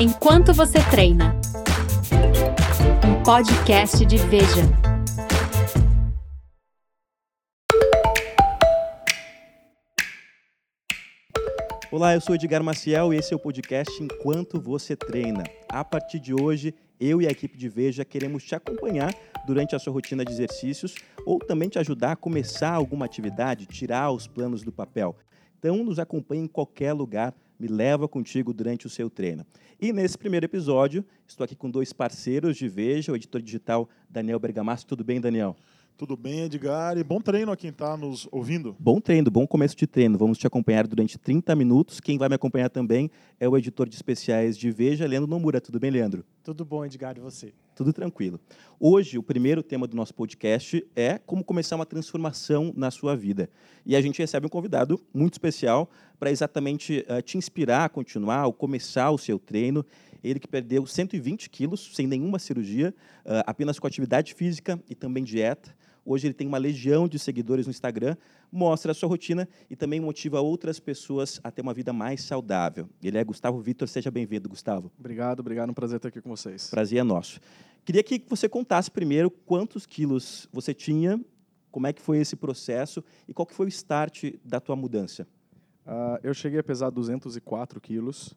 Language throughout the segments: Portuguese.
Enquanto você treina. Um podcast de Veja. Olá, eu sou Edgar Maciel e esse é o podcast Enquanto Você Treina. A partir de hoje, eu e a equipe de Veja queremos te acompanhar durante a sua rotina de exercícios ou também te ajudar a começar alguma atividade, tirar os planos do papel. Então, nos acompanhe em qualquer lugar, me leva contigo durante o seu treino. E nesse primeiro episódio, estou aqui com dois parceiros de Veja, o editor digital Daniel Bergamasco. Tudo bem, Daniel? Tudo bem, Edgar? E bom treino a quem está nos ouvindo. Bom treino, bom começo de treino. Vamos te acompanhar durante 30 minutos. Quem vai me acompanhar também é o editor de especiais de Veja, Leandro Nomura. Tudo bem, Leandro? Tudo bom, Edgar, e você? Tudo tranquilo. Hoje, o primeiro tema do nosso podcast é como começar uma transformação na sua vida. E a gente recebe um convidado muito especial para exatamente uh, te inspirar a continuar ou começar o seu treino. Ele que perdeu 120 quilos sem nenhuma cirurgia, uh, apenas com atividade física e também dieta. Hoje ele tem uma legião de seguidores no Instagram, mostra a sua rotina e também motiva outras pessoas a ter uma vida mais saudável. Ele é Gustavo Vitor, seja bem-vindo, Gustavo. Obrigado, obrigado, um prazer estar aqui com vocês. Prazer é nosso. Queria que você contasse primeiro quantos quilos você tinha, como é que foi esse processo e qual que foi o start da tua mudança. Uh, eu cheguei a pesar 204 quilos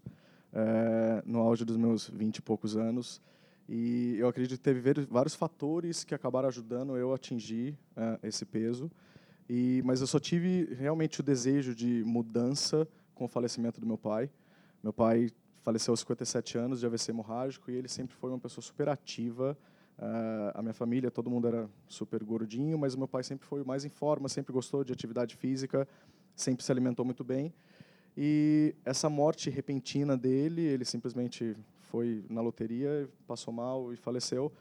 uh, no auge dos meus 20 e poucos anos. E eu acredito que teve vários fatores que acabaram ajudando eu a atingir uh, esse peso. E, mas eu só tive realmente o desejo de mudança com o falecimento do meu pai. Meu pai faleceu aos 57 anos de AVC hemorrágico e ele sempre foi uma pessoa super ativa. Uh, a minha família, todo mundo era super gordinho, mas o meu pai sempre foi mais em forma, sempre gostou de atividade física, sempre se alimentou muito bem. E essa morte repentina dele, ele simplesmente foi na loteria, passou mal e faleceu,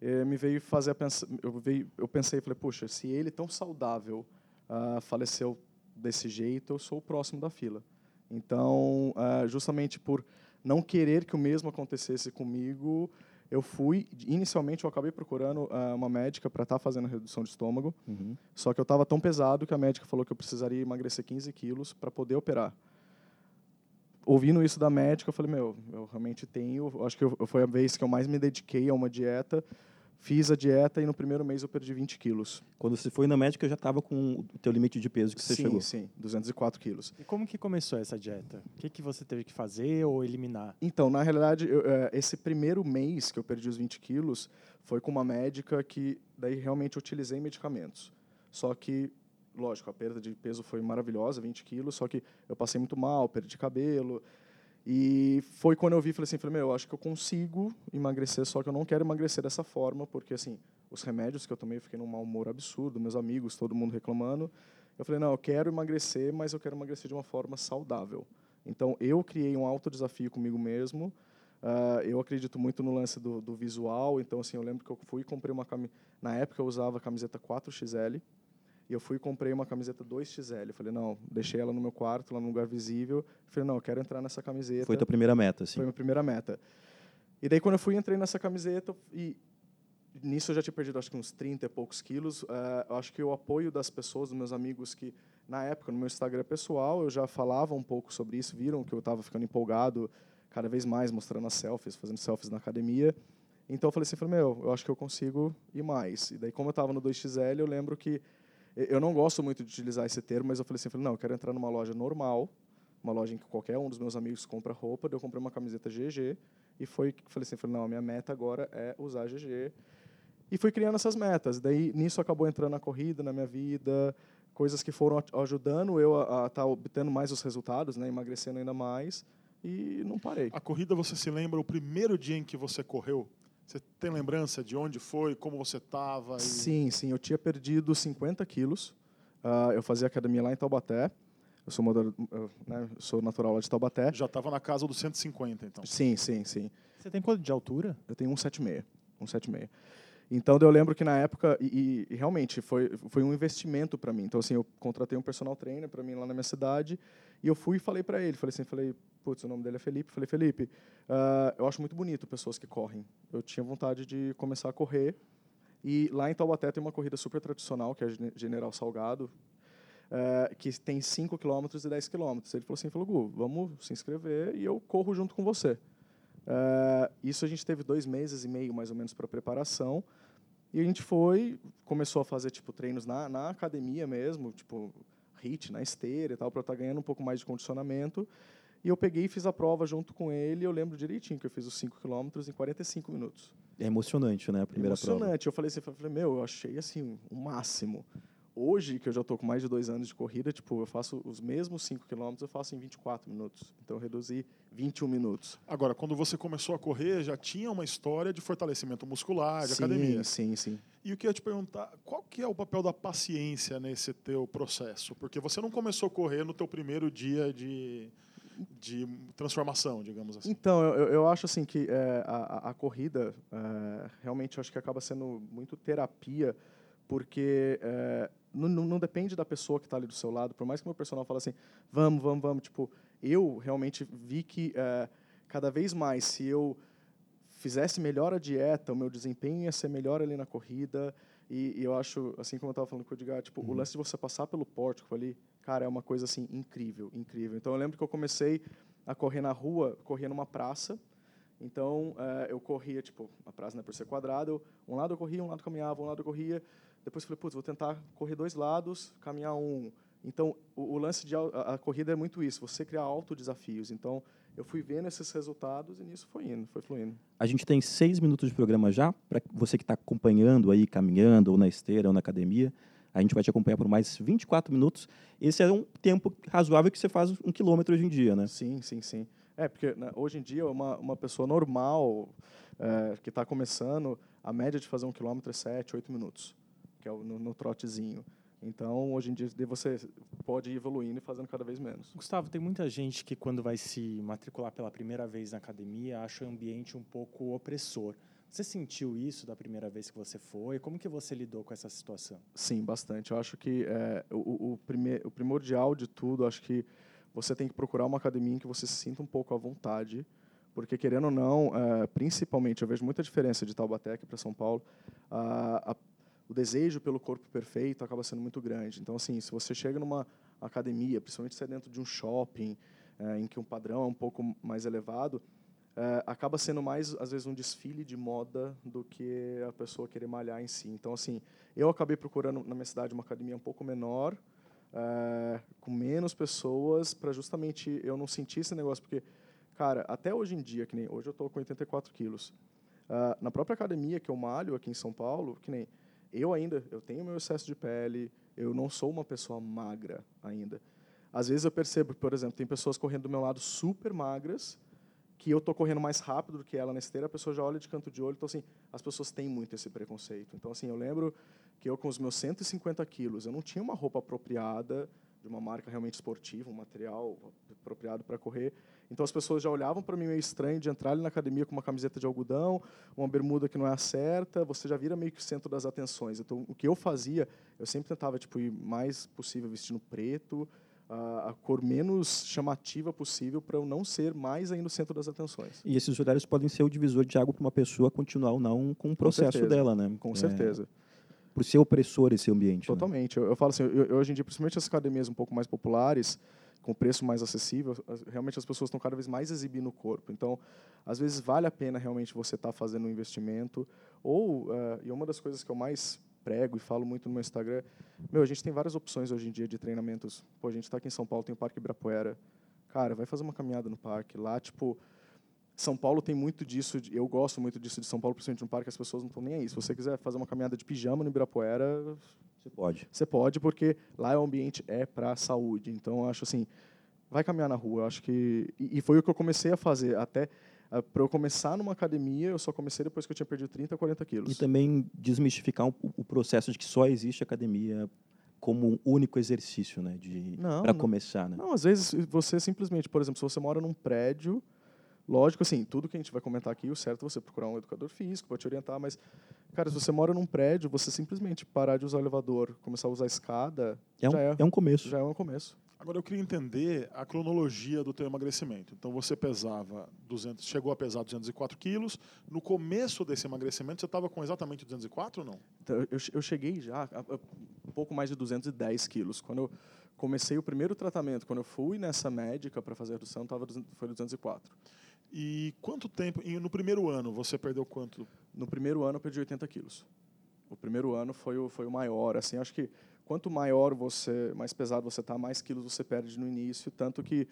eh, me veio fazer a pensar, eu, veio, eu pensei, falei, puxa, se ele tão saudável uh, faleceu desse jeito, eu sou o próximo da fila. Então, uh, justamente por não querer que o mesmo acontecesse comigo, eu fui, inicialmente eu acabei procurando uh, uma médica para estar tá fazendo redução de estômago, uhum. só que eu estava tão pesado que a médica falou que eu precisaria emagrecer 15 quilos para poder operar ouvindo isso da médica, eu falei, meu, eu realmente tenho. Acho que eu, foi a vez que eu mais me dediquei a uma dieta. Fiz a dieta e no primeiro mês eu perdi 20 quilos. Quando você foi na médica, já estava com o teu limite de peso que você sim, chegou? Sim, sim, 204 quilos. E como que começou essa dieta? O que, que você teve que fazer ou eliminar? Então, na realidade, eu, é, esse primeiro mês que eu perdi os 20 quilos foi com uma médica que daí realmente utilizei medicamentos. Só que lógico, a perda de peso foi maravilhosa, 20 quilos, só que eu passei muito mal, perdi cabelo. E foi quando eu vi, falei assim, falei, meu, eu acho que eu consigo emagrecer, só que eu não quero emagrecer dessa forma, porque, assim, os remédios que eu tomei, eu fiquei num mau humor absurdo, meus amigos, todo mundo reclamando. Eu falei, não, eu quero emagrecer, mas eu quero emagrecer de uma forma saudável. Então, eu criei um alto desafio comigo mesmo. Uh, eu acredito muito no lance do, do, visual. Então, assim, eu lembro que eu fui e comprei uma camiseta... Na época, eu usava a camiseta 4XL. E eu fui e comprei uma camiseta 2XL. Eu falei, não, deixei ela no meu quarto, lá no lugar visível. Eu falei, não, eu quero entrar nessa camiseta. Foi tua primeira meta, sim. Foi minha primeira meta. E daí, quando eu fui, entrei nessa camiseta e nisso eu já tinha perdido, acho que uns 30 e poucos quilos. Uh, eu acho que o apoio das pessoas, dos meus amigos que, na época, no meu Instagram pessoal, eu já falava um pouco sobre isso, viram que eu estava ficando empolgado cada vez mais, mostrando as selfies, fazendo selfies na academia. Então eu falei assim, falei, meu, eu acho que eu consigo ir mais. E daí, como eu estava no 2XL, eu lembro que eu não gosto muito de utilizar esse termo, mas eu falei assim, falei, não, eu quero entrar numa loja normal, uma loja em que qualquer um dos meus amigos compra roupa, eu comprei uma camiseta GG e foi falei assim, falei, não, a minha meta agora é usar GG. E fui criando essas metas. Daí nisso acabou entrando a corrida na minha vida, coisas que foram ajudando eu a estar tá obtendo mais os resultados, né, emagrecendo ainda mais e não parei. A corrida, você se lembra o primeiro dia em que você correu? Você tem lembrança de onde foi, como você estava? E... Sim, sim. Eu tinha perdido 50 quilos. Uh, eu fazia academia lá em Taubaté. Eu sou, eu, né, sou natural lá de Taubaté. Já estava na casa dos 150, então. Sim, sim, sim. Você tem quanto de altura? Eu tenho 1,76. 1,76. Então, eu lembro que na época, e, e realmente foi, foi um investimento para mim. Então, assim, eu contratei um personal trainer para mim lá na minha cidade, e eu fui e falei para ele, falei assim, falei, putz, o nome dele é Felipe, falei, Felipe, uh, eu acho muito bonito pessoas que correm. Eu tinha vontade de começar a correr, e lá em Taubaté tem uma corrida super tradicional, que é General Salgado, uh, que tem 5 km e 10 km. Ele falou assim, falou, Gu, vamos se inscrever e eu corro junto com você. É, isso a gente teve dois meses e meio, mais ou menos, para preparação. E a gente foi, começou a fazer tipo treinos na, na academia mesmo, tipo hit na esteira e tal, para estar tá ganhando um pouco mais de condicionamento. E eu peguei e fiz a prova junto com ele. Eu lembro direitinho que eu fiz os 5 km em 45 minutos. É emocionante, né, a primeira emocionante. prova. Emocionante. Eu falei assim, eu falei, meu, eu achei assim o máximo. Hoje, que eu já estou com mais de dois anos de corrida, tipo, eu faço os mesmos 5 km, eu faço em 24 minutos. Então, eu reduzi 21 minutos. Agora, quando você começou a correr, já tinha uma história de fortalecimento muscular, de sim, academia. Sim, sim. E eu queria te perguntar, qual que é o papel da paciência nesse teu processo? Porque você não começou a correr no teu primeiro dia de, de transformação, digamos assim. Então, eu, eu acho assim que é, a, a, corrida é, realmente acho que acaba sendo muito terapia, porque é, não, não, depende da pessoa que está ali do seu lado, por mais que meu personal fale assim, vamos, vamos, vamos, tipo, eu realmente vi que é, cada vez mais, se eu fizesse melhor a dieta, o meu desempenho ia ser melhor ali na corrida, e, e eu acho, assim como eu estava falando com o Edgar, tipo, uhum. o lance de você passar pelo pórtico ali, cara, é uma coisa assim incrível, incrível. Então eu lembro que eu comecei a correr na rua, corria numa praça, então é, eu corria, tipo, a praça né, por ser quadrada, um lado eu corria, um lado caminhava, um lado eu corria, depois falei, putz, vou tentar correr dois lados, caminhar um. Então, o, o lance de a, a, corrida é muito isso, você criar autodesafios. Então, eu fui vendo esses resultados e nisso foi indo, foi fluindo. A gente tem seis minutos de programa já, para você que está acompanhando aí, caminhando, ou na esteira, ou na academia. A gente vai te acompanhar por mais 24 minutos. Esse é um tempo razoável que você faz um quilômetro hoje em dia, né? Sim, sim, sim. É, porque né, hoje em dia, uma, uma pessoa normal é, que está começando, a média de fazer um quilômetro é 7, 8 minutos que é o, no, no trotezinho. Então, hoje em dia, você pode ir evoluindo e fazendo cada vez menos. Gustavo, tem muita gente que, quando vai se matricular pela primeira vez na academia, acha o ambiente um pouco opressor. Você sentiu isso da primeira vez que você foi? Como que você lidou com essa situação? Sim, bastante. Eu acho que é, o, o, primeir, o primordial de tudo, acho que você tem que procurar uma academia em que você se sinta um pouco à vontade, porque, querendo ou não, é, principalmente, eu vejo muita diferença de Taubaté para São Paulo. A, a o desejo pelo corpo perfeito acaba sendo muito grande. Então, assim, se você chega numa academia, principalmente se é dentro de um shopping, é, em que um padrão é um pouco mais elevado, é, acaba sendo mais, às vezes, um desfile de moda do que a pessoa querer malhar em si. Então, assim, eu acabei procurando na minha cidade uma academia um pouco menor, é, com menos pessoas, para justamente eu não sentir esse negócio, porque, cara, até hoje em dia, que nem hoje eu estou com 84 quilos, uh, na própria academia que eu malho aqui em São Paulo, que nem eu ainda, eu tenho meu excesso de pele, eu não sou uma pessoa magra ainda. Às vezes eu percebo, por exemplo, tem pessoas correndo do meu lado super magras, que eu estou correndo mais rápido do que ela na esteira, a pessoa já olha de canto de olho. Então, assim, as pessoas têm muito esse preconceito. Então, assim, eu lembro que eu, com os meus 150 quilos, eu não tinha uma roupa apropriada de uma marca realmente esportiva, um material apropriado para correr. Então as pessoas já olhavam para mim meio estranho de entrar ali na academia com uma camiseta de algodão, uma bermuda que não é a certa, você já vira meio que o centro das atenções. Então o que eu fazia, eu sempre tentava tipo ir mais possível vestindo preto, a, a cor menos chamativa possível para eu não ser mais ainda o centro das atenções. E esses horários podem ser o divisor de água para uma pessoa continuar ou não com o processo dela, né? Com é. certeza por ser opressor esse ambiente. Né? Totalmente. Né? Eu, eu, falo assim, eu, hoje em dia, principalmente as academias um pouco mais populares, com preço mais acessível, realmente as pessoas estão cada vez mais exibindo o corpo. Então, às vezes vale a pena realmente você estar tá fazendo um investimento. Ou, uh, e uma das coisas que eu mais prego e falo muito no meu Instagram, meu, a gente tem várias opções hoje em dia de treinamentos. Pô, a gente está aqui em São Paulo, tem o Parque Ibirapuera. Cara, vai fazer uma caminhada no parque. Lá, tipo, são Paulo tem muito disso, eu gosto muito disso de São Paulo, principalmente no parque, as pessoas não estão nem aí. Se você quiser fazer uma caminhada de pijama no Ibirapuera, você pode. Você pode, porque lá o ambiente é para a saúde. Então, acho assim, vai caminhar na rua. Eu acho que e, foi o que eu comecei a fazer até para eu começar numa academia, eu só comecei depois que eu tinha perdido 30, 40 quilos. E também desmistificar o processo de que só existe academia como um único exercício, né, de para começar, né? Não, às vezes você simplesmente, por exemplo, se você mora num prédio Lógico, assim, tudo que a gente vai comentar aqui, o certo é você procurar um educador físico para te orientar, mas, cara, se você mora num prédio, você simplesmente parar de usar o elevador, começar a usar a escada, é um, é, é um começo. Já é um começo. Agora eu queria entender a cronologia do teu emagrecimento. Então você pesava 200, chegou a pesar 204 quilos. No começo desse emagrecimento você estava com exatamente 204 ou não? Então, eu, eu cheguei já a, a, um pouco mais de 210 quilos. Quando eu comecei o primeiro tratamento, quando eu fui nessa médica para fazer a redução, tava, foi 204. E quanto tempo, e no primeiro ano, você perdeu quanto? No primeiro ano eu perdi 80 quilos. O primeiro ano foi o, foi o maior. Assim, acho que quanto maior você, mais pesado você está, mais quilos você perde no início. Tanto que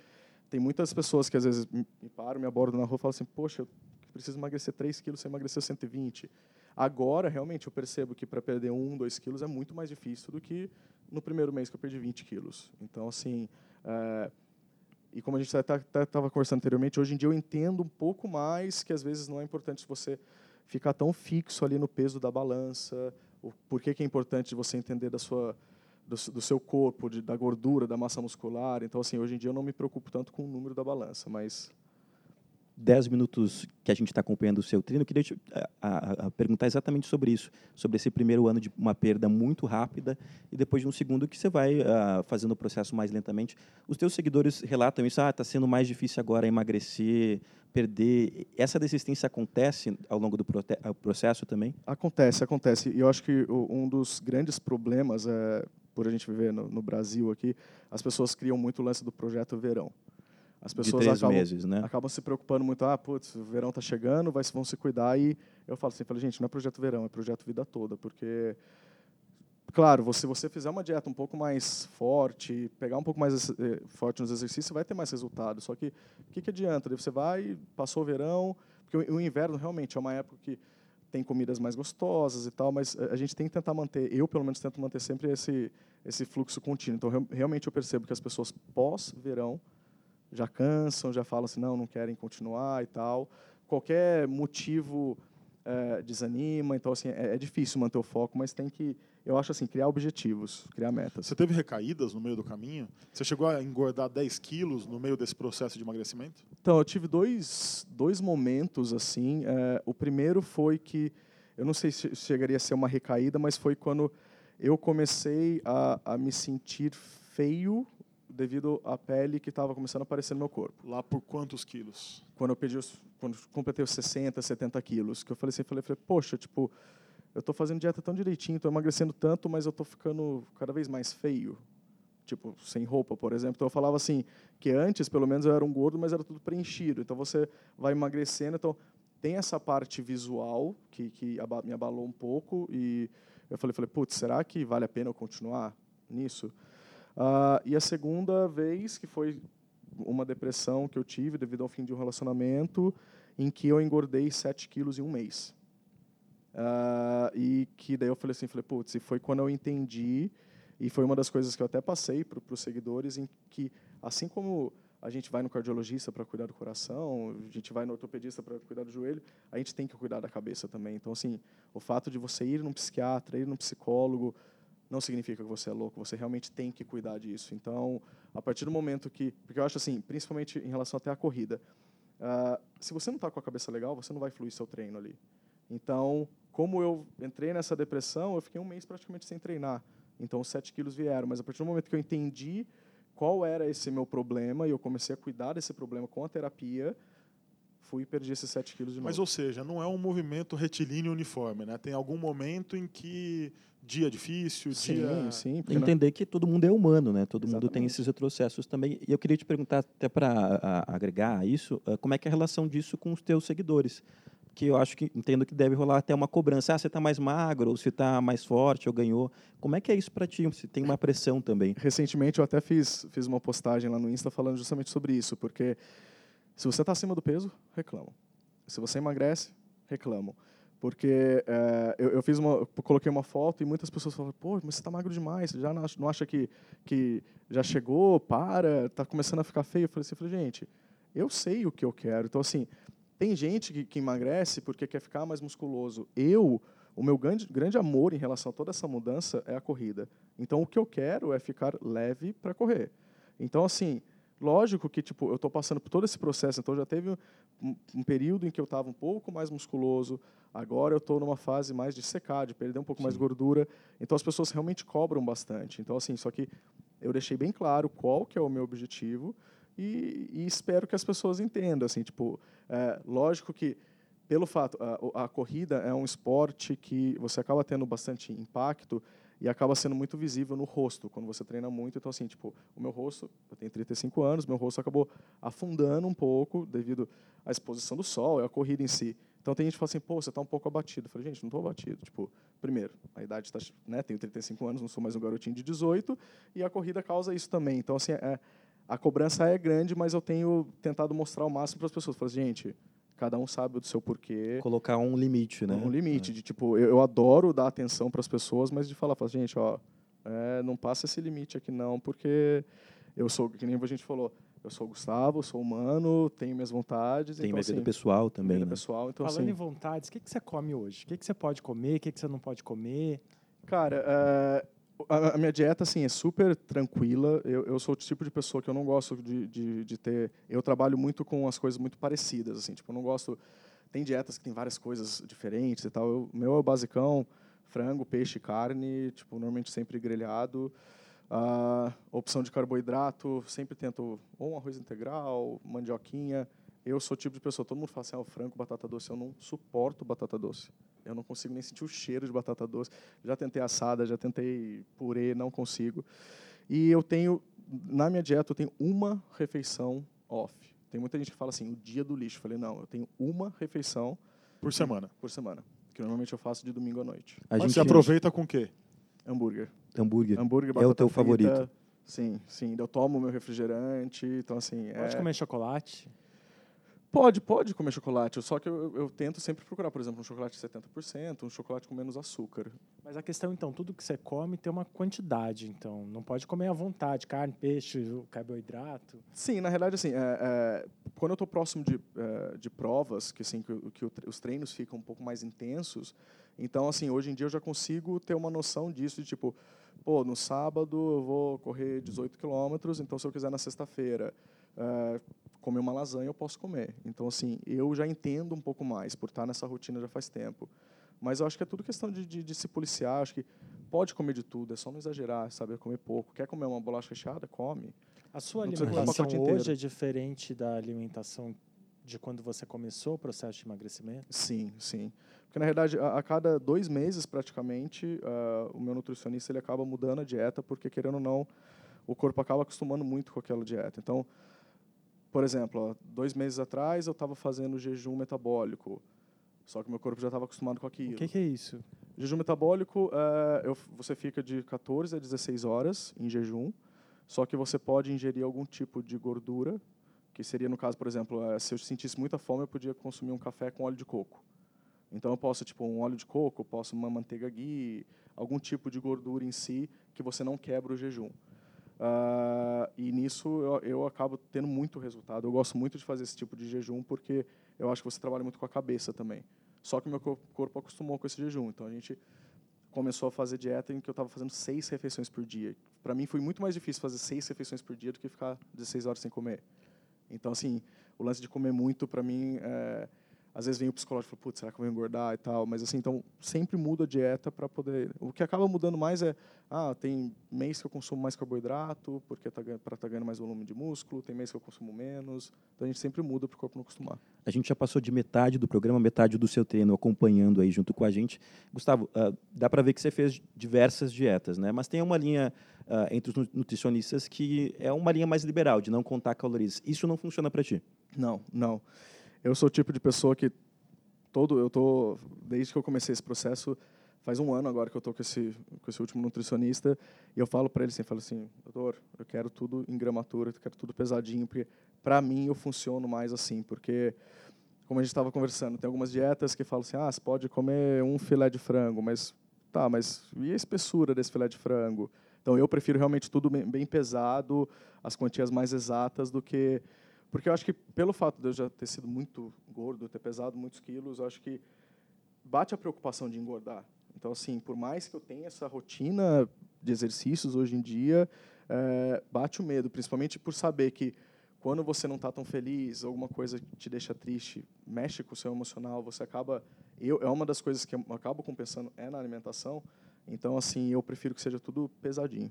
tem muitas pessoas que às vezes me param, me abordam na rua e falam assim, poxa, eu preciso emagrecer 3 quilos, você emagreceu 120. Agora, realmente, eu percebo que para perder 1, 2 quilos é muito mais difícil do que no primeiro mês que eu perdi 20 quilos. Então, assim, é, e como a gente estava conversando anteriormente, hoje em dia eu entendo um pouco mais que às vezes não é importante você ficar tão fixo ali no peso da balança, o porquê que é importante você entender da sua do, do seu corpo, de, da gordura, da massa muscular. Então, assim, hoje em dia eu não me preocupo tanto com o número da balança, mas 10 minutos que a gente está acompanhando o seu treino, eu queria te a, a, a perguntar exatamente sobre isso, sobre esse primeiro ano de uma perda muito rápida e depois de um segundo que você vai uh, fazendo o processo mais lentamente. Os teus seguidores relatam isso, ah, está sendo mais difícil agora emagrecer, perder. Essa desistência acontece ao longo do processo também? Acontece, acontece. E eu acho que um dos grandes problemas, é, por a gente viver no, no Brasil aqui, as pessoas criam muito o lance do projeto verão. As pessoas acabam, meses, né? acabam se preocupando muito, ah, putz, o verão está chegando, vai, vão se cuidar. E eu falo assim, falo, gente, não é projeto verão, é projeto vida toda, porque, claro, se você fizer uma dieta um pouco mais forte, pegar um pouco mais eh, forte nos exercícios, vai ter mais resultado. Só que, o que, que adianta? Você vai, passou o verão, porque o, o inverno realmente é uma época que tem comidas mais gostosas e tal, mas a gente tem que tentar manter, eu pelo menos tento manter sempre esse, esse fluxo contínuo. Então, realmente eu percebo que as pessoas pós-verão, já cansam, já falam assim, não, não querem continuar e tal. Qualquer motivo é, desanima, então assim é, é, difícil manter o foco, mas tem que, eu acho assim, criar objetivos, criar metas. Você teve recaídas no meio do caminho? Você chegou a engordar 10 quilos no meio desse processo de emagrecimento? Então, eu tive dois, dois momentos assim. É, o primeiro foi que, eu não sei se chegaria a ser uma recaída, mas foi quando eu comecei a, a me sentir feio devido à pele que estava começando a aparecer no meu corpo. Lá por quantos quilos? Quando eu pedi os, quando completei os 60, 70 quilos, que eu falei assim, falei, falei poxa, tipo, eu estou fazendo dieta tão direitinho, estou emagrecendo tanto, mas eu estou ficando cada vez mais feio, tipo, sem roupa, por exemplo. Então eu falava assim, que antes, pelo menos, eu era um gordo, mas era tudo preenchido. Então você vai emagrecendo, então tem essa parte visual que, que me abalou um pouco e eu falei, falei, putz, será que vale a pena eu continuar nisso? Uh, e a segunda vez, que foi uma depressão que eu tive devido ao fim de um relacionamento, em que eu engordei 7 quilos em um mês. Uh, e que daí eu falei assim, falei, putz, e foi quando eu entendi, e foi uma das coisas que eu até passei para os seguidores, em que, assim como a gente vai no cardiologista para cuidar do coração, a gente vai no ortopedista para cuidar do joelho, a gente tem que cuidar da cabeça também. Então, assim, o fato de você ir num psiquiatra, ir num psicólogo, não significa que você é louco, você realmente tem que cuidar disso. Então, a partir do momento que. Porque eu acho assim, principalmente em relação até à corrida, uh, se você não está com a cabeça legal, você não vai fluir seu treino ali. Então, como eu entrei nessa depressão, eu fiquei um mês praticamente sem treinar. Então, os 7 quilos vieram. Mas a partir do momento que eu entendi qual era esse meu problema e eu comecei a cuidar desse problema com a terapia, fui e perdi esses 7 quilos de novo. Mas, ou seja, não é um movimento retilíneo uniforme, né? Tem algum momento em que dia difícil, sim, dia... Sim, Entender que todo mundo é humano, né? Todo Exatamente. mundo tem esses retrocessos também. E eu queria te perguntar, até para agregar a isso, ah, como é que é a relação disso com os teus seguidores? Que eu acho que, entendo que deve rolar até uma cobrança. Ah, você está mais magro, ou você está mais forte, ou ganhou. Como é que é isso para ti? Se tem uma pressão também? Recentemente eu até fiz, fiz uma postagem lá no Insta falando justamente sobre isso, porque se você está acima do peso, reclamam. Se você emagrece, reclamam. Porque é, eu, eu, fiz uma, eu coloquei uma foto e muitas pessoas falam, pô, mas você está magro demais, já não, não acha que, que já chegou, para, está começando a ficar feio. Eu falei assim, falei, gente, eu sei o que eu quero. Então, assim, tem gente que, que emagrece porque quer ficar mais musculoso. Eu, o meu grande, grande amor em relação a toda essa mudança é a corrida. Então, o que eu quero é ficar leve para correr. Então, assim, Lógico que tipo, eu estou passando por todo esse processo, então já teve um, um período em que eu estava um pouco mais musculoso, agora eu estou numa fase mais de secar, de perder um pouco Sim. mais gordura. Então as pessoas realmente cobram bastante. Então, assim, só que eu deixei bem claro qual que é o meu objetivo e, e espero que as pessoas entendam. Assim, tipo, é, lógico que pelo fato, a, a corrida é um esporte que você acaba tendo bastante impacto e acaba sendo muito visível no rosto quando você treina muito. Então, assim, tipo, o meu rosto, eu tenho 35 anos, meu rosto acabou afundando um pouco devido à exposição do sol à corrida em si. Então, tem gente que fala assim, pô, você está um pouco abatido. Eu falei, gente, não estou abatido. Tipo, primeiro, a idade está, né, tenho 35 anos, não sou mais um garotinho de 18, e a corrida causa isso também. Então, assim, é, a cobrança é grande, mas eu tenho tentado mostrar o máximo para as pessoas. Falei, gente, cada um sabe do seu porquê. Colocar um limite, né? Um limite, é. de tipo, eu, eu, adoro dar atenção para as pessoas, mas de falar, falar gente, ó, é, não passa esse limite aqui não, porque eu sou, que nem a gente falou, eu sou o Gustavo, sou humano, tenho minhas vontades. Tem então, minha assim, vida pessoal também. Vida né? pessoal, então, Falando assim, em vontades, o que, que você come hoje? O que, que você pode comer? O que, que você não pode comer? Cara, é, a, minha dieta assim é super tranquila. Eu, eu sou o tipo de pessoa que eu não gosto de, de, de, ter. Eu trabalho muito com as coisas muito parecidas, assim. Tipo, eu não gosto. Tem dietas que tem várias coisas diferentes e tal. o meu é o basicão: frango, peixe, carne. Tipo, normalmente sempre grelhado. Uh, opção de carboidrato, sempre tento ou um arroz integral, mandioquinha. Eu sou o tipo de pessoa, todo mundo fala assim, ah, frango, batata doce. Eu não suporto batata doce. Eu não consigo nem sentir o cheiro de batata doce. Já tentei assada, já tentei purê, não consigo. E eu tenho, na minha dieta, eu tenho uma refeição off. Tem muita gente que fala assim, o dia do lixo. Eu falei, não, eu tenho uma refeição. Por semana? Por semana. Que normalmente eu faço de domingo à noite. A Mas gente você aproveita com o quê? Hambúrguer. Hambúrguer. Hambúrguer, É o teu frita. favorito? Sim, sim. Eu tomo meu refrigerante, então assim... Pode é... comer chocolate? Pode, pode comer chocolate, só que eu, eu, tento sempre procurar, por exemplo, um chocolate de 70%, um chocolate com menos açúcar. Mas a questão, então, tudo que você come tem uma quantidade, então, não pode comer à vontade, carne, peixe, carboidrato. Sim, na realidade, assim, é, é, quando eu estou próximo de, é, de provas, que, assim, que, que os treinos ficam um pouco mais intensos, então, assim, hoje em dia eu já consigo ter uma noção disso, de tipo, pô, no sábado eu vou correr 18 quilômetros, então se eu quiser na sexta-feira é, comer uma lasanha, eu posso comer. Então, assim, eu já entendo um pouco mais, por estar nessa rotina já faz tempo. Mas eu acho que é tudo questão de, de, de se policiar. Acho que pode comer de tudo, é só não exagerar, saber comer pouco. Quer comer uma bolacha recheada? Come. A sua não alimentação hoje é diferente da alimentação de quando você começou o processo de emagrecimento? Sim, sim. Porque, na verdade, a, a cada dois meses, praticamente, uh, o meu nutricionista ele acaba mudando a dieta, porque, querendo ou não, o corpo acaba acostumando muito com aquela dieta. Então, por exemplo, ó, dois meses atrás eu estava fazendo jejum metabólico, só que meu corpo já estava acostumado com aquilo. O que, que, é isso? Jejum metabólico, é, eu, você fica de 14 a 16 horas em jejum, só que você pode ingerir algum tipo de gordura, que seria, no caso, por exemplo, é, se eu sentisse muita fome, eu podia consumir um café com óleo de coco. Então, eu posso, tipo, um óleo de coco, posso uma manteiga ghee, algum tipo de gordura em si, que você não quebra o jejum. Uh, e nisso eu, eu, acabo tendo muito resultado. Eu gosto muito de fazer esse tipo de jejum porque eu acho que você trabalha muito com a cabeça também. Só que meu corpo acostumou com esse jejum. Então a gente começou a fazer dieta em que eu estava fazendo seis refeições por dia. Para mim foi muito mais difícil fazer seis refeições por dia do que ficar 16 horas sem comer. Então assim, o lance de comer muito para mim é, às vezes vem o psicólogo e fala, putz, será que eu vou engordar e tal? Mas assim, então sempre muda a dieta para poder. O que acaba mudando mais é, ah, tem mês que eu consumo mais carboidrato porque tá para estar tá ganhando mais volume de músculo, tem mês que eu consumo menos. Então a gente sempre muda para o corpo não acostumar. A gente já passou de metade do programa, metade do seu treino acompanhando aí junto com a gente. Gustavo, uh, dá para ver que você fez diversas dietas, né? Mas tem uma linha uh, entre os nutricionistas que é uma linha mais liberal, de não contar calorias. Isso não funciona para ti? Não, não. Eu sou o tipo de pessoa que todo eu tô desde que eu comecei esse processo faz um ano agora que eu tô com esse com esse último nutricionista e eu falo para ele assim, falo assim, doutor, eu quero tudo em gramatura, eu quero tudo pesadinho, porque para mim eu funciono mais assim, porque como a gente estava conversando, tem algumas dietas que falam assim, ah, você pode comer um filé de frango, mas tá, mas e a espessura desse filé de frango? Então eu prefiro realmente tudo bem pesado, as quantias mais exatas do que porque eu acho que, pelo fato de eu já ter sido muito gordo, ter pesado muitos quilos, eu acho que bate a preocupação de engordar. Então, assim, por mais que eu tenha essa rotina de exercícios hoje em dia, é, bate o medo, principalmente por saber que quando você não está tão feliz, alguma coisa te deixa triste, mexe com o seu emocional, você acaba... Eu, é uma das coisas que eu acabo compensando é na alimentação, então, assim, eu prefiro que seja tudo pesadinho.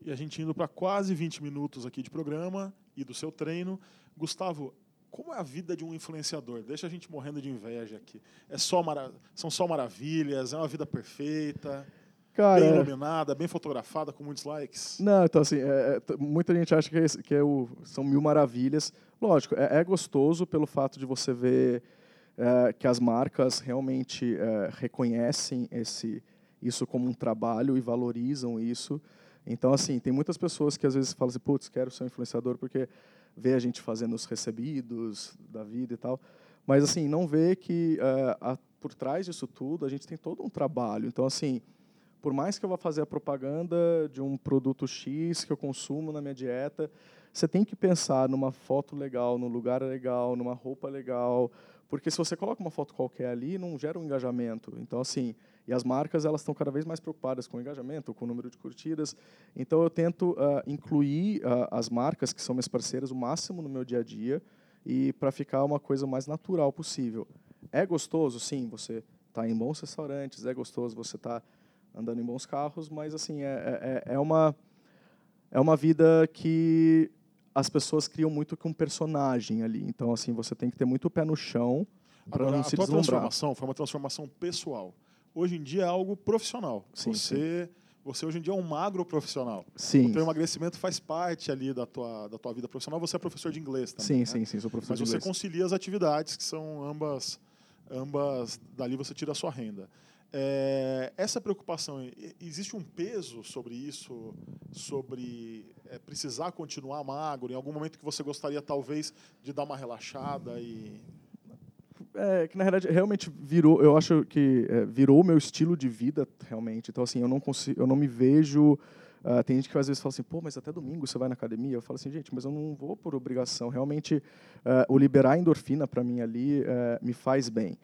E a gente indo para quase 20 minutos aqui de programa e do seu treino. Gustavo, como é a vida de um influenciador? Deixa a gente morrendo de inveja aqui. É só mara... São só maravilhas? É uma vida perfeita? Cara, bem é- iluminada, bem fotografada, com muitos likes? Não, então assim, é- é- muita gente acha que, é, que é o- são mil maravilhas. Lógico, é, é gostoso pelo fato de você ver que as marcas realmente reconhecem esse, isso como um trabalho e valorizam isso. Então, assim, tem muitas pessoas que às vezes falam assim, putz, quero ser um influenciador porque vê a gente fazendo os recebidos da vida e tal. Mas, assim, não vê que é, a- por trás disso tudo a gente tem todo um trabalho. Então, assim, por mais que eu vá fazer a propaganda de um produto X que eu consumo na minha dieta, você tem que pensar numa foto legal, num lugar legal, numa roupa legal, porque se você coloca uma foto qualquer ali, não gera um engajamento. Então, assim, e as marcas elas estão cada vez mais preocupadas com o engajamento, com o número de curtidas. Então, eu tento ah, incluir ah, as marcas que são minhas parceiras o máximo no meu dia a dia e para ficar uma coisa mais natural possível. É gostoso, sim, você está em bons restaurantes, é gostoso você estar andando em bons carros, mas assim é, é, é uma é uma vida que as pessoas criam muito com um personagem ali. Então assim você tem que ter muito pé no chão para não a se tua deslumbrar. transformação foi uma transformação pessoal. Hoje em dia é algo profissional. Sim, você, você hoje em dia é um magro profissional. Sim, O teu emagrecimento faz parte ali da tua, da tua vida profissional. Você é professor de inglês também, sim, né? sim, sim, sou professor Mas de você inglês. concilia as atividades que são ambas, ambas dali você tira a sua renda. É, essa preocupação, existe um peso sobre isso, sobre é, precisar continuar magro, em algum momento que você gostaria talvez de dar uma relaxada e É, que na realidade realmente virou, eu acho que é, virou o meu estilo de vida realmente. Então assim, eu não consigo, eu não me vejo ah, tem gente que às vezes fala assim, pô, mas até domingo você vai na academia? Eu falo assim, gente, mas eu não vou por obrigação. Realmente, ah, o liberar endorfina para mim ali eh, me faz bem.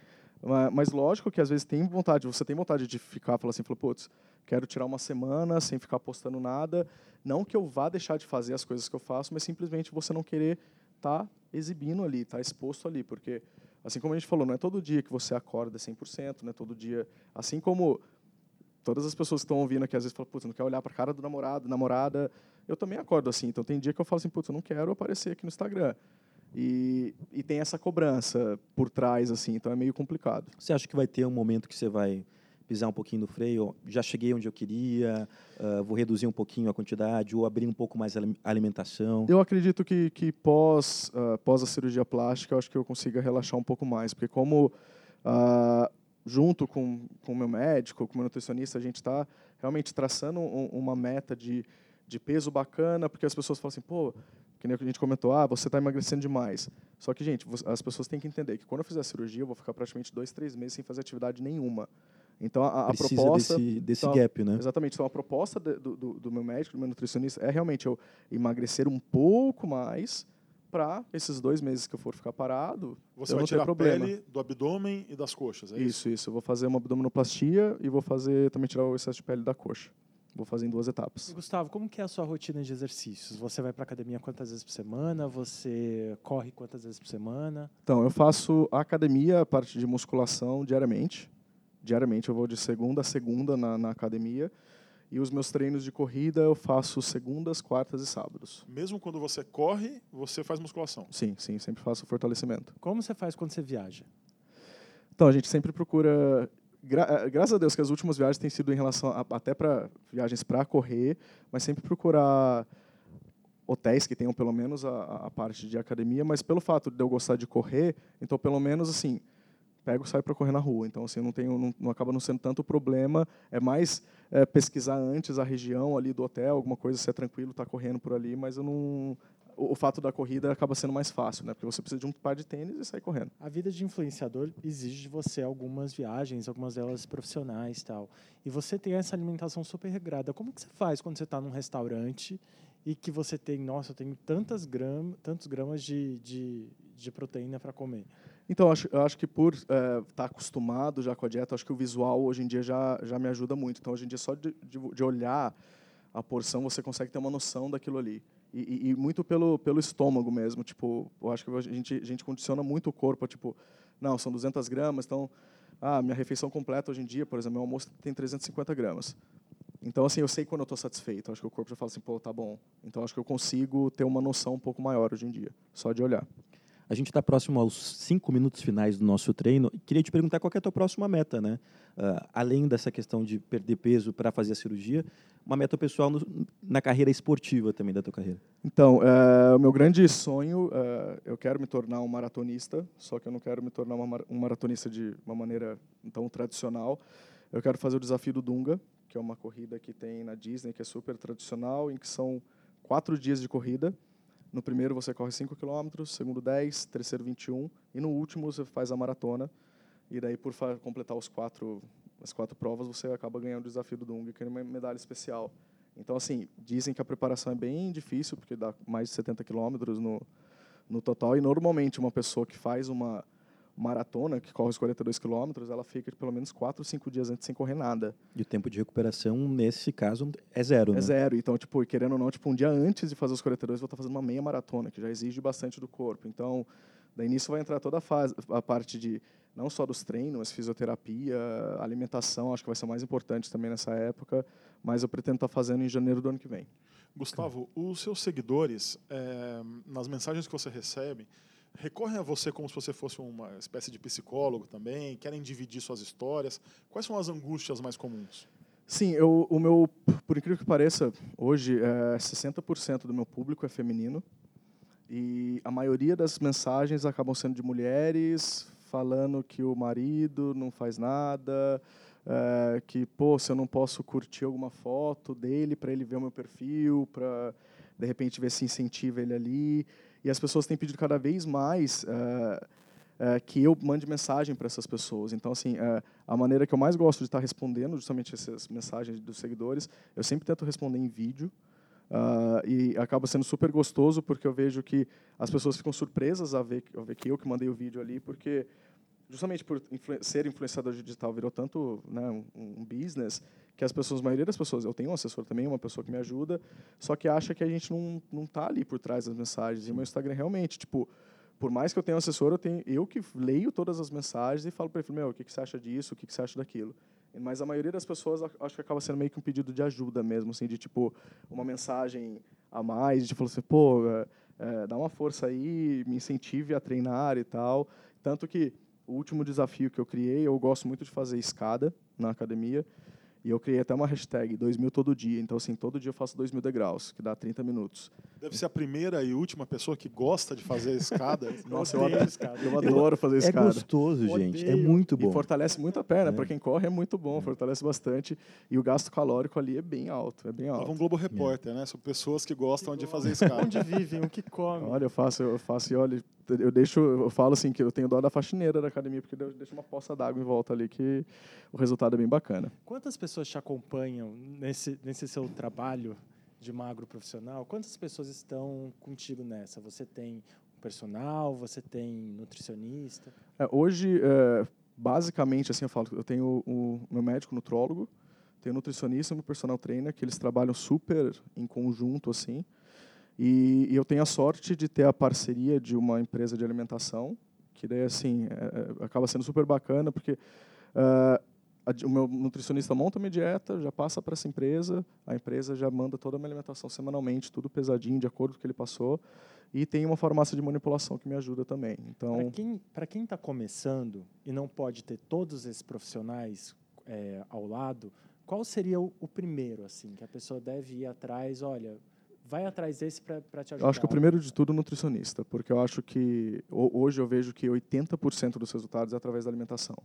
Ma- Mas lógico que às vezes tem vontade, você tem vontade de ficar, falar assim, putz, quero tirar uma semana sem ficar postando nada. Não que eu vá deixar de fazer as coisas que eu faço, mas simplesmente você não querer estar exibindo ali, estar exposto ali, porque assim como a gente falou, não é todo dia que você acorda 100%, não é todo dia, assim como todas as pessoas que estão ouvindo aqui às vezes falam, putz, não quer olhar para a cara do namorado, namorada, eu também acordo assim. Então tem dia que eu falo assim, putz, eu não quero aparecer aqui no Instagram. E, e tem essa cobrança por trás assim, então é meio complicado. Você acha que vai ter um momento que você vai pisar um pouquinho no freio? Já cheguei onde eu queria, ah, vou reduzir um pouquinho a quantidade ou abrir um pouco mais a alim- a alimentação? Eu acredito que, que pós, ah, pós a cirurgia plástica, eu acho que eu consiga relaxar um pouco mais, porque como ah, junto com o meu médico, com o meu nutricionista, a gente está realmente traçando um- uma meta de, de peso bacana, porque as pessoas falam assim, pô, que nem a gente comentou, ah, você está emagrecendo demais. Só que, gente, as pessoas têm que entender que quando eu fizer a cirurgia, eu vou ficar praticamente dois, três meses sem fazer atividade nenhuma. Então, a, a Precisa proposta... desse, desse então, gap, né? Exatamente. Então, a proposta do, do, do meu médico, do meu nutricionista, é realmente eu emagrecer um pouco mais para esses dois meses que eu for ficar parado, você eu vai não tirar a pele do abdômen e das coxas, é isso? Isso, isso. Eu vou fazer uma abdominoplastia e vou fazer também tirar o excesso de pele da coxa. Vou fazer em duas etapas. Gustavo, como que é a sua rotina de exercícios? Você vai para academia quantas vezes por semana? Você corre quantas vezes por semana? Então, eu faço academia, a parte de musculação, diariamente. Diariamente, eu vou de segunda a segunda na, na academia. E os meus treinos de corrida eu faço segundas, quartas e sábados. Mesmo quando você corre, você faz musculação. Sim, sim, sempre faço fortalecimento. Como você faz quando você viaja? Então, a gente sempre procura. gra- eh, graças a Deus que as últimas viagens têm sido em relação a- até para viagens para correr, mas sempre procurar hotéis que tenham pelo menos a, a parte de academia, mas pelo fato de eu gostar de correr, então pelo menos assim, pego e saio para correr na rua. Então assim, não tenho não, não acaba não sendo tanto problema, é mais eh, pesquisar antes a região ali do hotel, alguma coisa se é tranquilo, tá correndo por ali, mas eu não o, o fato da corrida acaba sendo mais fácil, né? Porque você precisa de um par de tênis e sair correndo. A vida de influenciador exige de você algumas viagens, algumas delas profissionais tal. E você tem essa alimentação super regrada. Como que você faz quando você está num restaurante e que você tem, nossa, eu tenho tantas gram, tantos gramas de, de, de proteína para comer? Então, eu acho, eu acho que por estar acostumado já com a dieta, acho que o visual hoje em dia já, já me ajuda muito. Então, hoje em dia, só de, de, de olhar a porção, você consegue ter uma noção daquilo ali. E, e- e muito pelo, pelo estômago mesmo. Tipo, eu acho que a gente, a gente condiciona muito o corpo. Tipo, não, são 200 gramas, então, ah, minha refeição completa hoje em dia, por exemplo, meu almoço tem 350 gramas. Então, assim, eu sei quando eu estou satisfeito. Acho que o corpo já fala assim, pô, tá bom. Então, acho que eu consigo ter uma noção um pouco maior hoje em dia, só de olhar. A gente está próximo aos cinco minutos finais do nosso treino. Queria te perguntar qual é a tua próxima meta, né? Uh, além dessa questão de perder peso para fazer a cirurgia, uma meta pessoal no, na carreira esportiva também da tua carreira. Então, uh, o meu grande sonho, uh, eu quero me tornar um maratonista, só que eu não quero me tornar uma, um maratonista de uma maneira tão tradicional. Eu quero fazer o desafio do Dunga, que é uma corrida que tem na Disney, que é super tradicional, em que são quatro dias de corrida. No primeiro você corre 5 km, segundo 10, terceiro 21 e no último você faz a maratona. E daí por completar os quatro as quatro provas você acaba ganhando o desafio do Dung, que é uma medalha especial. Então assim, dizem que a preparação é bem difícil porque dá mais de 70 km no no total e normalmente uma pessoa que faz uma maratona, que corre os 42 quilômetros, ela fica de pelo menos 4 5 dias antes sem correr nada. E o tempo de recuperação, nesse caso, é zero, É né? zero. Então, tipo, querendo ou não, tipo, um dia antes de fazer os 42, eu vou estar fazendo uma meia maratona, que já exige bastante do corpo. Então, daí nisso vai entrar toda a, fase, a parte de, não só dos treinos, mas fisioterapia, alimentação, acho que vai ser o mais importante também nessa época, mas eu pretendo estar fazendo em janeiro do ano que vem. Gustavo, os seus seguidores, é, nas mensagens que você recebe, recorrem a você como se você fosse uma espécie de psicólogo também? Querem dividir suas histórias? Quais são as angústias mais comuns? Sim, eu, o meu, por incrível que pareça, hoje é, 60% do meu público é feminino e a maioria das mensagens acabam sendo de mulheres falando que o marido não faz nada, é, que pô, se eu não posso curtir alguma foto dele para ele ver o meu perfil, para de repente ver se incentiva ele ali. E as pessoas têm pedido cada vez mais uh, uh, que eu mande mensagem para essas pessoas. Então, assim, uh, a maneira que eu mais gosto de estar respondendo justamente essas mensagens dos seguidores, eu sempre tento responder em vídeo. e acaba sendo super gostoso porque eu vejo que as pessoas ficam surpresas a ver, a ver que eu que mandei o vídeo ali, porque justamente por influ ser influenciador digital virou tanto né, um, um, business que as pessoas, a maioria das pessoas, eu tenho um assessor também, uma pessoa que me ajuda, só que acha que a gente não não está ali por trás das mensagens. E o meu Instagram realmente, tipo, por mais que eu tenha um assessor, eu tenho eu que leio todas as mensagens e falo para ele, meu, o que, que você acha disso, o que, que você acha daquilo. Mas a maioria das pessoas acho que acaba sendo meio que um pedido de ajuda mesmo, assim, de tipo uma mensagem a mais, de falar assim, pô, é, é, dá uma força aí, me incentive a treinar e tal. Tanto que o último desafio que eu criei, eu gosto muito de fazer escada na academia. E eu criei até uma hashtag, 2 mil todo dia. Então, assim, todo dia eu faço 2 mil degraus, que dá 30 minutos. Deve ser a primeira e última pessoa que gosta de fazer escada. Nossa, eu adoro, escada. eu adoro fazer escada. É gostoso, gente. É muito bom. E fortalece muito a perna. É. Para quem corre, é muito bom, é. fortalece bastante. E o gasto calórico ali é bem alto. É bem alto. Tava um Globo Repórter, é. né? São pessoas que gostam que de fazer escada. Onde vivem, o que comem. Olha, eu faço, eu faço e olha, eu deixo, eu falo assim que eu tenho dó da faxineira da academia, porque eu deixo uma poça d'água em volta ali, que o resultado é bem bacana. Quantas pessoas te acompanham nesse, nesse seu trabalho de magro profissional? Quantas pessoas estão contigo nessa? Você tem um personal, você tem nutricionista? É, hoje, é, basicamente, assim eu falo, eu tenho o, o meu médico nutrólogo, tenho nutricionista e meu personal trainer, que eles trabalham super em conjunto, assim. E, e, eu tenho a sorte de ter a parceria de uma empresa de alimentação, que daí assim é, é acaba sendo super bacana, porque uh, o meu nutricionista monta minha dieta, já passa para essa empresa, a empresa já manda toda a minha alimentação semanalmente, tudo pesadinho, de acordo com o que ele passou, e tem uma farmácia de manipulação que me ajuda também. Então, para quem está começando e não pode ter todos esses profissionais é, ao lado, qual seria o, o primeiro assim que a pessoa deve ir atrás? Olha, vai atrás desse para te ajudar? Eu acho que o primeiro de tudo é nutricionista, porque eu acho que hoje eu vejo que 80% dos resultados é através da alimentação.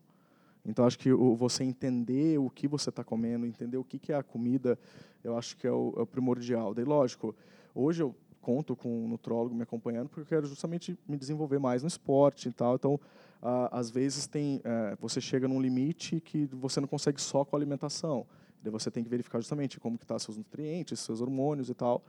Então acho que você entender o que você está comendo, entender o que é a comida, eu acho que é o, é o primordial. Daí lógico, hoje eu conto com um nutrólogo me acompanhando porque eu quero justamente me desenvolver mais no esporte e tal. Então, às vezes tem, é, você chega num limite que você não consegue só com a alimentação. Daí você tem que verificar justamente como que tá seus nutrientes, seus hormônios e tal.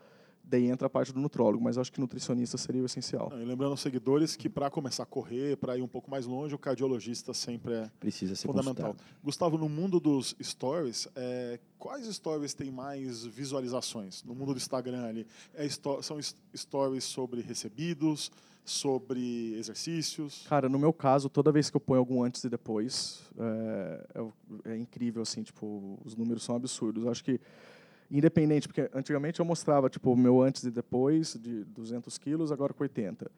Daí entra a parte do nutrólogo, mas eu acho que nutricionista seria o essencial. E lembrando aos seguidores que para começar a correr, para ir um pouco mais longe, o cardiologista sempre é Precisa ser fundamental. Consultado. Gustavo, no mundo dos stories, é, quais stories têm mais visualizações? No mundo do Instagram ali, é, são stories sobre recebidos, sobre exercícios? Cara, no meu caso, toda vez que eu ponho algum antes e depois, é, é, é incrível, assim, tipo, os números são absurdos. Eu acho que independente, porque antigamente eu mostrava tipo meu antes e depois de 200 quilos, agora com 80.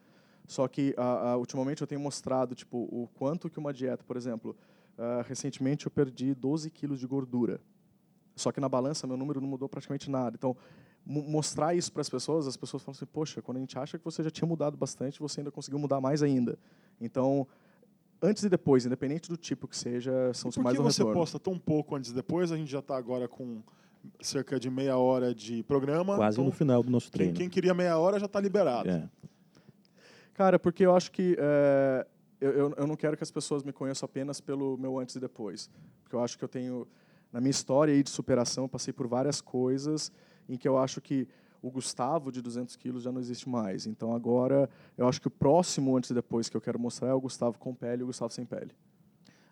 Só que ultimamente eu tenho mostrado tipo o quanto que uma dieta, por exemplo, uh, recentemente eu perdi 12 quilos de gordura. Só que na balança meu número não mudou praticamente nada. Então mostrar isso para as pessoas, as pessoas falam assim, poxa, quando a gente acha que você já tinha mudado bastante, você ainda conseguiu mudar mais ainda. Então antes e depois, independente do tipo que seja, são os mais Por que você posta tão pouco antes e depois? A gente já está agora com cerca de meia hora de programa. Quase então, no final do nosso treino. Quem, quem queria meia hora já está liberado. É. Cara, porque eu acho que é, eu, eu não quero que as pessoas me conheçam apenas pelo meu antes e depois. Porque eu acho que eu tenho, na minha história aí de superação, eu passei por várias coisas em que eu acho que o Gustavo de 200 quilos já não existe mais. Então agora eu acho que o próximo antes e depois que eu quero mostrar é o Gustavo com pele e o Gustavo sem pele.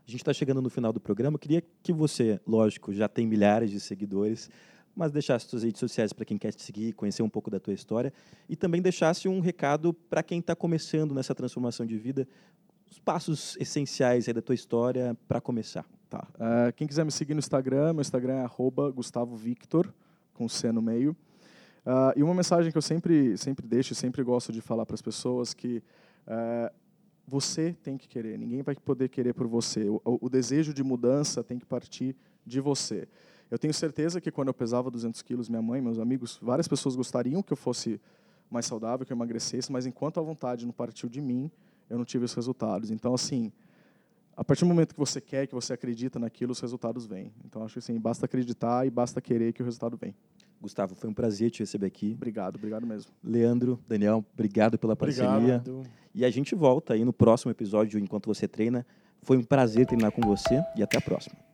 A gente está chegando no final do programa. Eu queria que você, lógico, já tem milhares de seguidores, mas deixasse suas redes sociais para quem quer te seguir, conhecer um pouco da tua história e também deixasse um recado para quem está começando nessa transformação de vida, os passos essenciais da tua história para começar. Tá. Uh, quem quiser me seguir no Instagram, meu Instagram é @gustavo_victor com C no meio. Uh, e uma mensagem que eu sempre, sempre deixo, sempre gosto de falar para as pessoas que uh, você tem que querer, ninguém vai poder querer por você. O, o, desejo de mudança tem que partir de você. Eu tenho certeza que quando eu pesava 200 quilos, minha mãe, meus amigos, várias pessoas gostariam que eu fosse mais saudável, que eu emagrecesse, mas enquanto a vontade não partiu de mim, eu não tive os resultados. Então, assim, a partir do momento que você quer, que você acredita naquilo, os resultados vêm. Então, acho que assim, basta acreditar e basta querer que o resultado vem. Gustavo, foi um prazer te receber aqui. Obrigado, obrigado mesmo. Leandro, Daniel, obrigado pela parceria. Obrigado. E a gente volta aí no próximo episódio Enquanto Você Treina. Foi um prazer treinar com você e até a próxima.